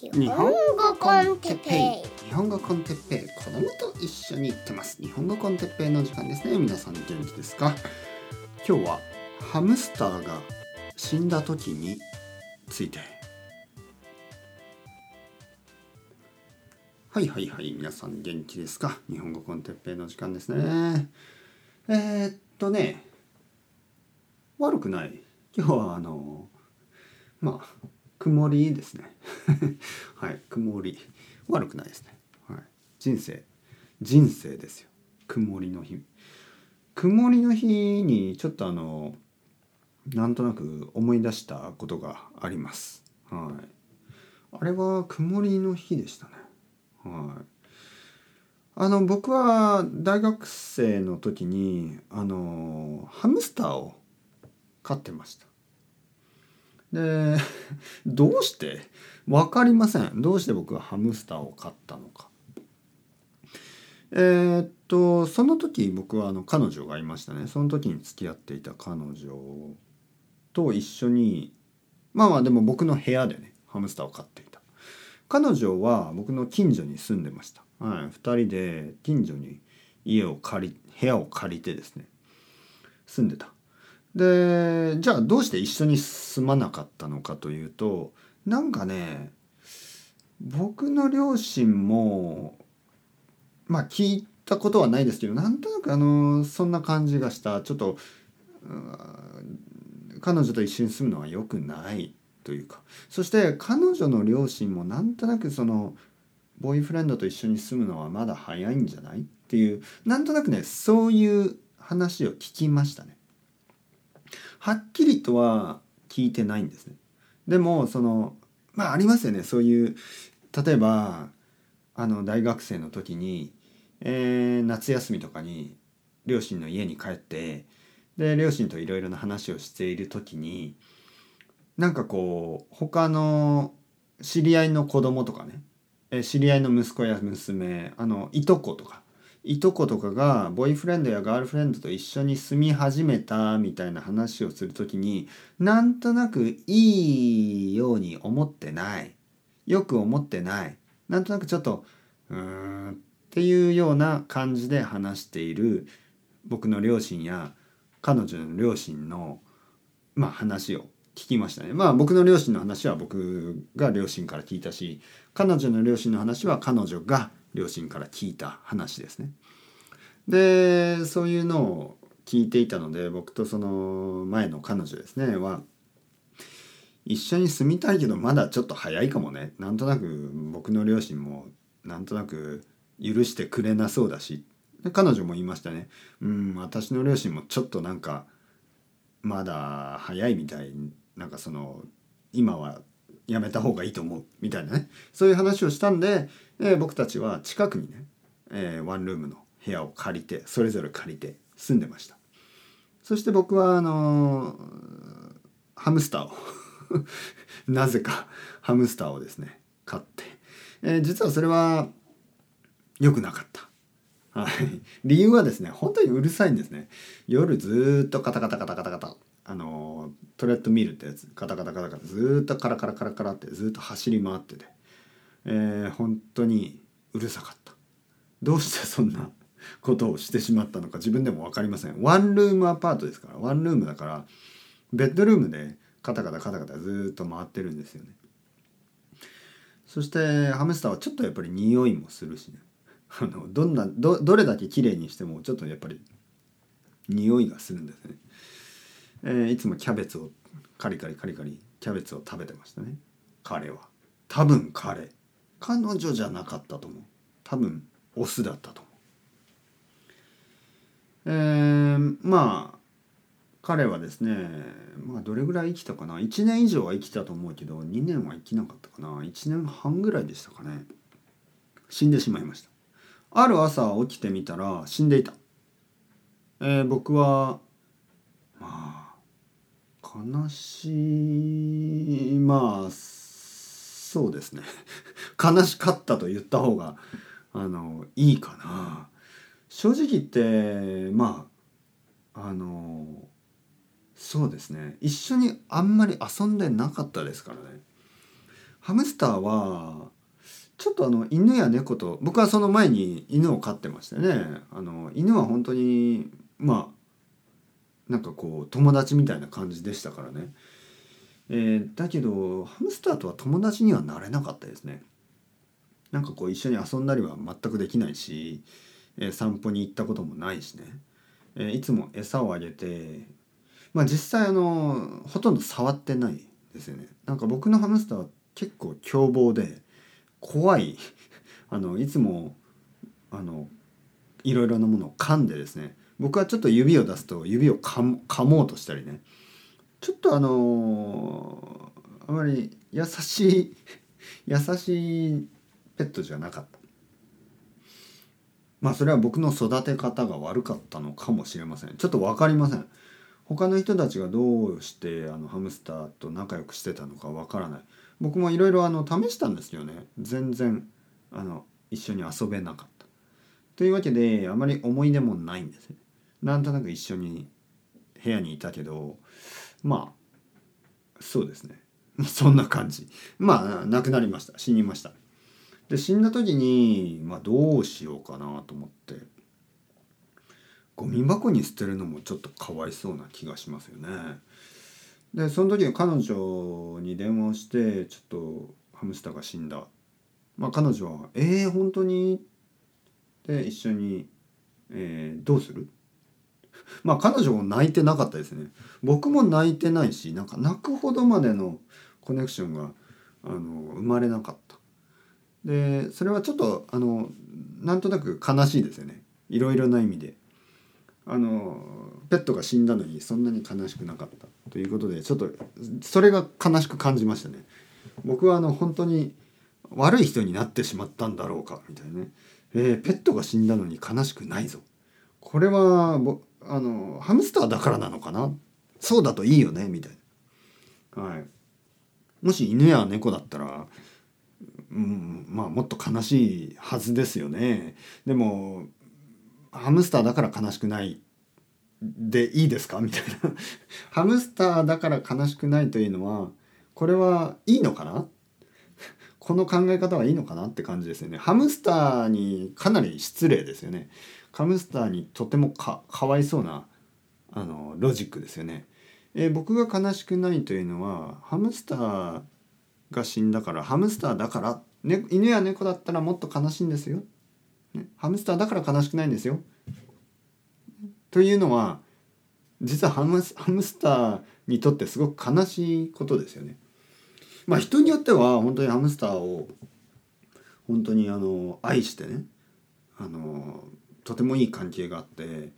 日本語コンテッペイ。日本語コンテッペイ。子供と一緒に行ってます。日本語コンテッペイの時間ですね。皆さん元気ですか？今日はハムスターが死んだ時について。はいはいはい皆さん元気ですか？日本語コンテッペイの時間ですね。えー、っとね悪くない。今日はあのまあ曇りですね。はい曇り。悪くないですね、はい、人生。人生ですよ。曇りの日。曇りの日にちょっとあのなんとなく思い出したことがあります。はい。あれは曇りの日でしたね。はい。あの僕は大学生の時にあのハムスターを飼ってました。で どうして？分かりません。どうして僕はハムスターを飼ったのか。えー、っとその時僕はあの彼女がいましたね。その時に付き合っていた彼女と一緒にまあまあでも僕の部屋でねハムスターを飼っていた。彼女は僕の近所に住んでました、はい、2人で近所に家を借り部屋を借りてですね住んでた。でじゃあどうして一緒に住まなかったのかというとなんかね僕の両親もまあ聞いたことはないですけどなんとなくあのそんな感じがしたちょっと彼女と一緒に住むのは良くないというかそして彼女の両親もなんとなくそのボーイフレンドと一緒に住むのはまだ早いんじゃないっていうなんとなくねそういう話を聞きましたね。はっきりとは聞いてないんですね。でもそのまあありますよねそういう例えばあの大学生の時に、えー、夏休みとかに両親の家に帰ってで両親といろいろな話をしている時になんかこう他の知り合いの子供とかね、知り合いの息子や娘あのいとことかいとことかがボーイフレンドやガールフレンドと一緒に住み始めたみたいな話をする時になんとなくいいように思ってないよく思ってないなんとなくちょっとうーんっていうような感じで話している僕の両親や彼女の両親のまあ話を聞きましたね。まあ僕の両親の話は僕が両親から聞いたし彼女の両親の話は彼女が両親から聞いた話ですね。でそういうのを聞いていたので僕とその前の彼女ですねは一緒に住みたいけどまだちょっと早いかもね。なんとなく僕の両親もなんとなく許してくれなそうだし。彼女も言いましたね。うん私の両親もちょっとなんかまだ早いみたい。なんかその今はやめた方がいいと思うみたいなね。そういう話をしたんでえ、僕たちは近くにね、えー、ワンルームの部屋を借りてそれぞれ借りて住んでました。そして僕はあのー、ハムスターを なぜかハムスターをですね買って、えー、実はそれは良くなかった。はい、理由はですね本当にうるさいんですね。夜ずっとカタカタカタカタカタ。あのトレッドミルってやつカタカタカタカタずっとカラカラカラカラってずっと走り回ってて。えー、本当にうるさかった。どうしてそんな ことをしてしまったのか自分でも分かりません。ワンルームアパートですからワンルームだからベッドルームでカタカタカタカタずっと回ってるんですよね。そしてハムスターはちょっとやっぱり匂いもするしね。あのどんなどどれだけ綺麗にしてもちょっとやっぱり匂いがするんですね、えー、いつもキャベツをカリカリカリカリキャベツを食べてましたね。彼は。多分彼。彼女じゃなかったと思う。多分オスだったと思う。えー、まあ彼はですねまあどれぐらい生きたかな。1年以上は生きたと思うけど2年は生きなかったかな。1年半ぐらいでしたかね。死んでしまいました。ある朝起きてみたら死んでいた、えー、僕はまあ悲しい。まあそうですね。悲しかったと言った方があのいいかな。正直言ってまああのそうですね。一緒にあんまり遊んでなかったですからね。ハムスターはちょっとあの犬や猫と僕はその前に犬を飼ってましたね。あの犬は本当にまあなんかこう友達みたいな感じでしたからね、えー、だけどハムスターとは友達にはなれなかったですね。なんかこう一緒に遊んだりは全くできないし、えー、散歩に行ったこともないしね、えー、いつも餌をあげてまあ実際あのほとんど触ってないですよね。なんか僕のハムスターは結構凶暴で怖い。あのいつもあのいろいろなものを噛んでですね。僕はちょっと指を出すと指を噛もうとしたりね。ちょっとあのあまり優しい 優しいペットじゃなかった。まあそれは僕の育て方が悪かったのかもしれません。ちょっと分かりません。他の人たちがどうしてあのハムスターと仲良くしてたのか分からない。僕もいろいろ試したんですよね。全然あの一緒に遊べなかった。というわけであまり思い出もないんですね。なんとなく一緒に部屋にいたけどまあそうですね そんな感じまあ亡くなりました死にましたで死んだ時に、まあ、どうしようかなと思ってゴミ箱に捨てるのもちょっとかわいそうな気がしますよね。でその時彼女に電話をしてちょっとハムスターが死んだ。まあ彼女は「えー、本当に?」で一緒に、えー「どうする?」まあ彼女も泣いてなかったですね。僕も泣いてないしなんか泣くほどまでのコネクションがあの生まれなかった。でそれはちょっとあのなんとなく悲しいですよねいろいろな意味で。あのペットが死んだのにそんなに悲しくなかったということでちょっとそれが悲しく感じましたね。僕はあの本当に悪い人になってしまったんだろうかみたいなね、えー、ペットが死んだのに悲しくないぞこれはあのハムスターだからなのかな？そうだといいよねみたいな、はい、もし犬や猫だったら、うん、まあもっと悲しいはずですよね。でもハムスターだから悲しくないでいいですか？みたいな。ハムスターだから悲しくないというのはこれはいいのかな？この考え方はいいのかなって感じですよねハムスターにかなり失礼ですよねハムスターにとてもかかわいそうなあのロジックですよね、えー、僕が悲しくないというのはハムスターが死んだからハムスターだから、ね、犬や猫だったらもっと悲しいんですよね、ハムスターだから悲しくないんですよ。というのは実はハムスターにとってすごく悲しいことですよね。まあ人によっては本当にハムスターを本当にあの愛してねあのとてもいい関係があって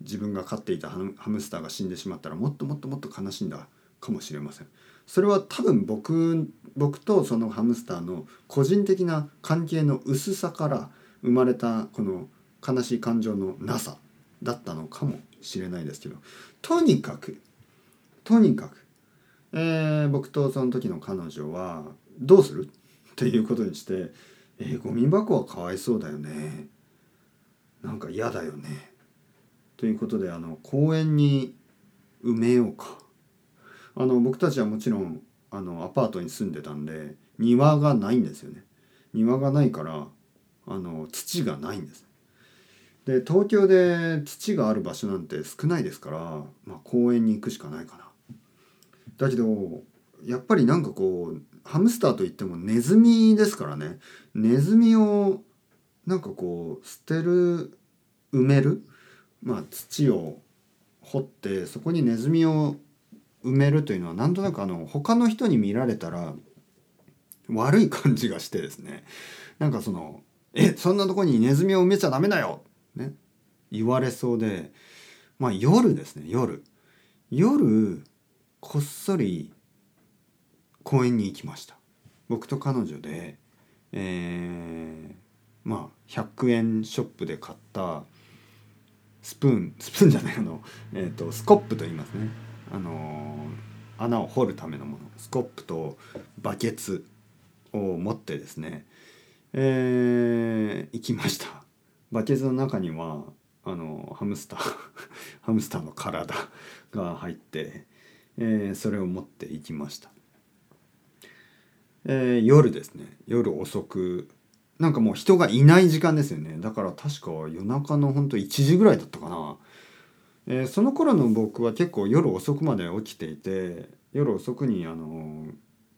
自分が飼っていたハムスターが死んでしまったらもっともっともっと悲しんだかもしれません。それは多分僕僕とそのハムスターの個人的な関係の薄さから生まれたこの悲しい感情のなさだったのかもしれないですけどとにかくとにかく、えー、僕とその時の彼女はどうする？っていうことにして「えー、ゴミ箱はかわいそうだよね」なんか嫌だよね。ということであの公園に埋めようか。あの僕たちはもちろんあのアパートに住んでたんで庭がないんですよね。庭がないからあの土がないんです。で東京で土がある場所なんて少ないですから、まあ、公園に行くしかないかな。だけどやっぱりなんかこうハムスターといってもネズミですからね。ネズミをなんかこう捨てる埋める、まあ、土を掘ってそこにネズミを埋めるというのはなんとなくあの他の人に見られたら悪い感じがしてですね。なんかそのえそんなとこにネズミを埋めちゃダメだよ!」ね。言われそうで。まあ夜ですね夜。夜こっそり公園に行きました。僕と彼女でえー、まあ100円ショップで買ったスプーンスプーンじゃないあの、えーと、スコップと言いますね。あのー、穴を掘るためのもの。スコップとバケツを持ってですねえー、行きました。バケツの中にはあのハムスターハムスターの体が入って、えー、それを持って行きました、えー夜ですね。夜遅く。なんかもう人がいない時間ですよね。だから確か夜中のほんと1時ぐらいだったかな、えーその頃の僕は結構夜遅くまで起きていて夜遅くにあの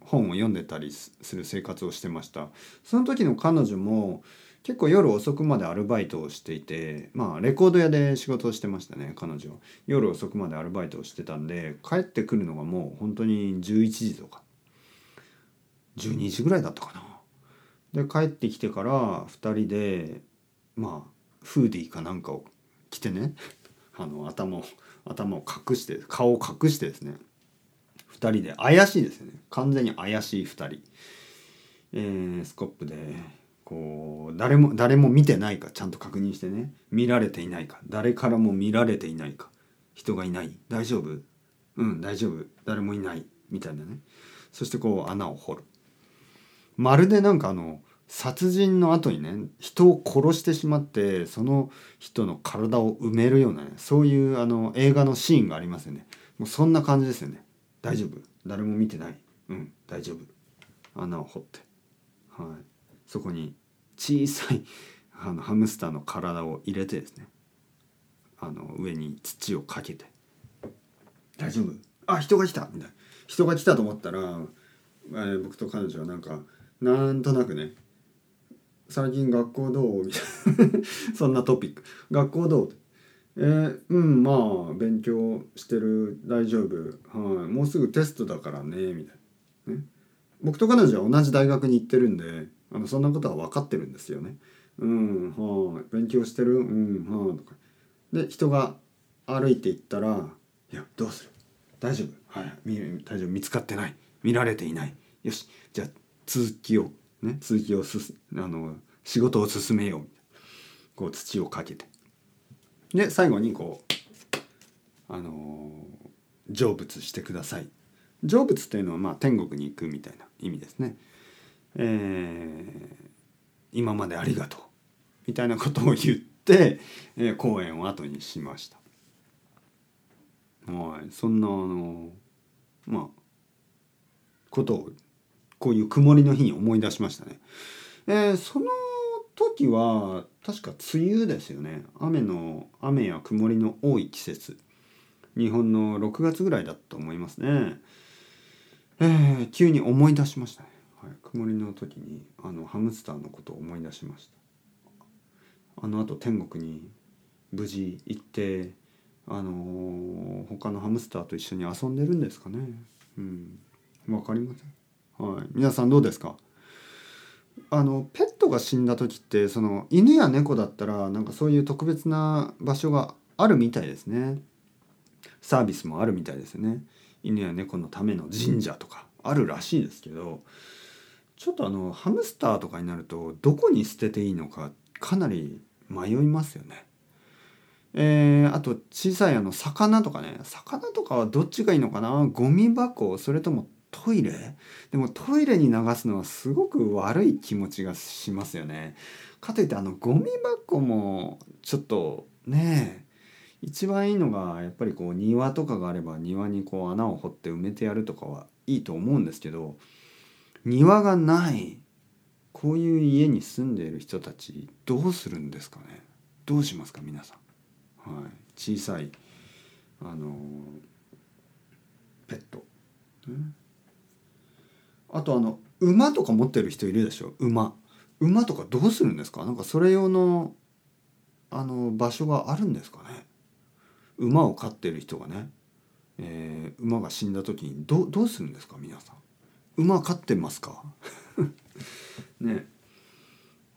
本を読んでたりする生活をしてました。その時の彼女も結構夜遅くまでアルバイトをしていてまあレコード屋で仕事をしてましたね彼女は。夜遅くまでアルバイトをしてたんで帰ってくるのがもう本当に11時とか。12時ぐらいだったかな。で帰ってきてから2人でまあフーディーかなんかを着てね あの頭を頭を隠して顔を隠してですね2人で怪しいですよね。完全に怪しい2人、えースコップでこう誰も誰も見てないかちゃんと確認してね。見られていないか。誰からも見られていないか。人がいない。大丈夫？うん大丈夫。誰もいないみたいなね。そしてこう穴を掘る。まるでなんかあの殺人の後にね人を殺してしまってその人の体を埋めるようなねそういうあの映画のシーンがありますよね。もうそんな感じですよね。大丈夫？誰も見てない？うん大丈夫。穴を掘って。はい。そこに小さいあのハムスターの体を入れてですねあの上に土をかけて大丈夫？あ人が来たみたいな。人が来たと思ったら、えー僕と彼女はなんかなんとなくね最近学校どう？みたいな。そんなトピック学校どう？えーうんまあ勉強してる。大丈夫？はいもうすぐテストだからねみたいな、ね、僕と彼女は同じ大学に行ってるんであのそんなことは分かってるんですよね。うんはい。勉強してる？うんはい。とか。で人が歩いていったら「いやどうする？大丈夫？はい。み大丈夫。見つかってない。見られていない。よし。じゃあ続きをね続きをすすあの仕事を進めよう」こう土をかけて。で最後にこうあのー成仏してください。成仏っていうのはまあ天国に行くみたいな意味ですね。えー今までありがとうみたいなことを言って、えー公演を後にしました。はい。そんなあのまあことをこういう曇りの日に思い出しましたね。えーその時は確か梅雨ですよね。雨の雨や曇りの多い季節。日本の6月ぐらいだと思いますね。えー急に思い出しましたね、はい、曇りの時にあのハムスターのことを思い出しました。あのあと天国に無事行ってあのー他のハムスターと一緒に遊んでるんですかね。うん。わかりません。はい。皆さんどうですか？あのペットが死んだ時ってその犬や猫だったらなんかそういう特別な場所があるみたいですね。サービスもあるみたいですね。犬や猫のための神社とかあるらしいですけどちょっとあのハムスターとかになるとどこに捨てていいのかかなり迷いますよね。えーあと小さいあの魚とかね。魚とかはどっちがいいのかな？ゴミ箱それともトイレ？でもトイレに流すのはすごく悪い気持ちがしますよね。かといってあのゴミ箱もちょっとね一番いいのがやっぱりこう庭とかがあれば庭にこう穴を掘って埋めてやるとかはいいと思うんですけど庭がない。こういう家に住んでいる人たちどうするんですかね？どうしますか？皆さん、はい、小さいあのペット、あとあの馬とか持ってる人いるでしょ？馬。馬とかどうするんですか？なんかそれ用のあの場所があるんですかね？馬を飼ってる人がね、えー馬が死んだ時にどどうするんですか？皆さん。馬飼ってますか？ね。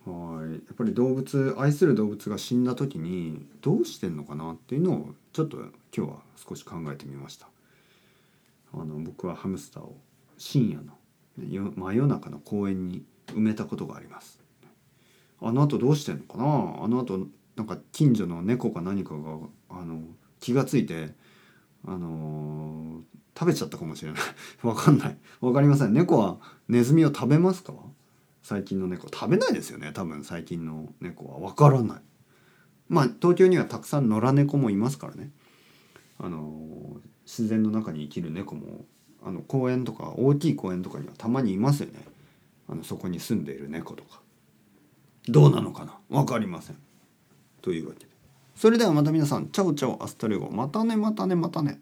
はい。やっぱり動物愛する動物が死んだ時にどうしてんのかなっていうのをちょっと今日は少し考えてみました。あの僕はハムスターを深夜の真夜中の公園に埋めたことがあります。あの後どうしてんのかな？あの後なんか近所の猫か何かがあの気がついてあのー食べちゃったかもしれない。わかんない。わかりません。猫はネズミを食べますか？最近の猫。食べないですよね。多分最近の猫は。わからない。まあ東京にはたくさん野良猫もいますからね。あのー自然の中に生きる猫もあの公園とか大きい公園とかにはたまにいますよね。あのそこに住んでいる猫とか。どうなのかな？分かりません。というわけ。でそれではまた皆さんチャオチャオアストレゴ。またねまたねまたね。